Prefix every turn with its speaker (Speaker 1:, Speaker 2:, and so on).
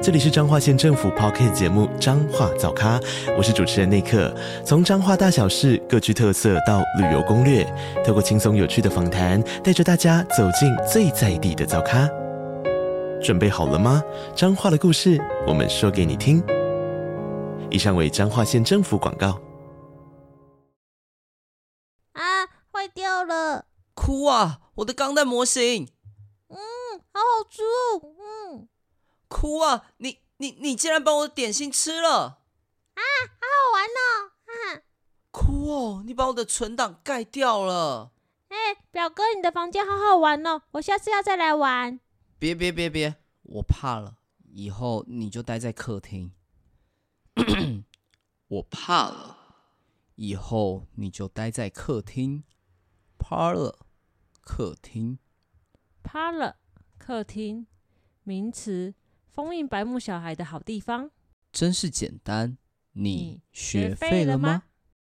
Speaker 1: 这里是彰化县政府 Podcast 节目《彰化早咖》，我是主持人内克。从彰化大小事各具特色到旅游攻略，透过轻松有趣的访谈，带着大家走进最在地的早咖。准备好了吗？彰化的故事，我们说给你听。以上为彰化县政府广告。
Speaker 2: 啊，坏掉了！
Speaker 3: 哭啊！我的钢弹模型。
Speaker 2: 嗯，好好吃哦。嗯。
Speaker 3: 哭啊！你你你竟然把我的点心吃了！
Speaker 2: 啊，好好玩哦！哈，
Speaker 3: 哭哦！你把我的存档盖掉了！
Speaker 2: 哎，表哥，你的房间好好玩哦，我下次要再来玩。
Speaker 3: 别别别别，我怕了，以后你就待在客厅。我怕了，以后你就待在客厅。Parlor，客厅。
Speaker 2: Parlor，客厅，名词。封印白目小孩的好地方，
Speaker 3: 真是简单。你学废了吗？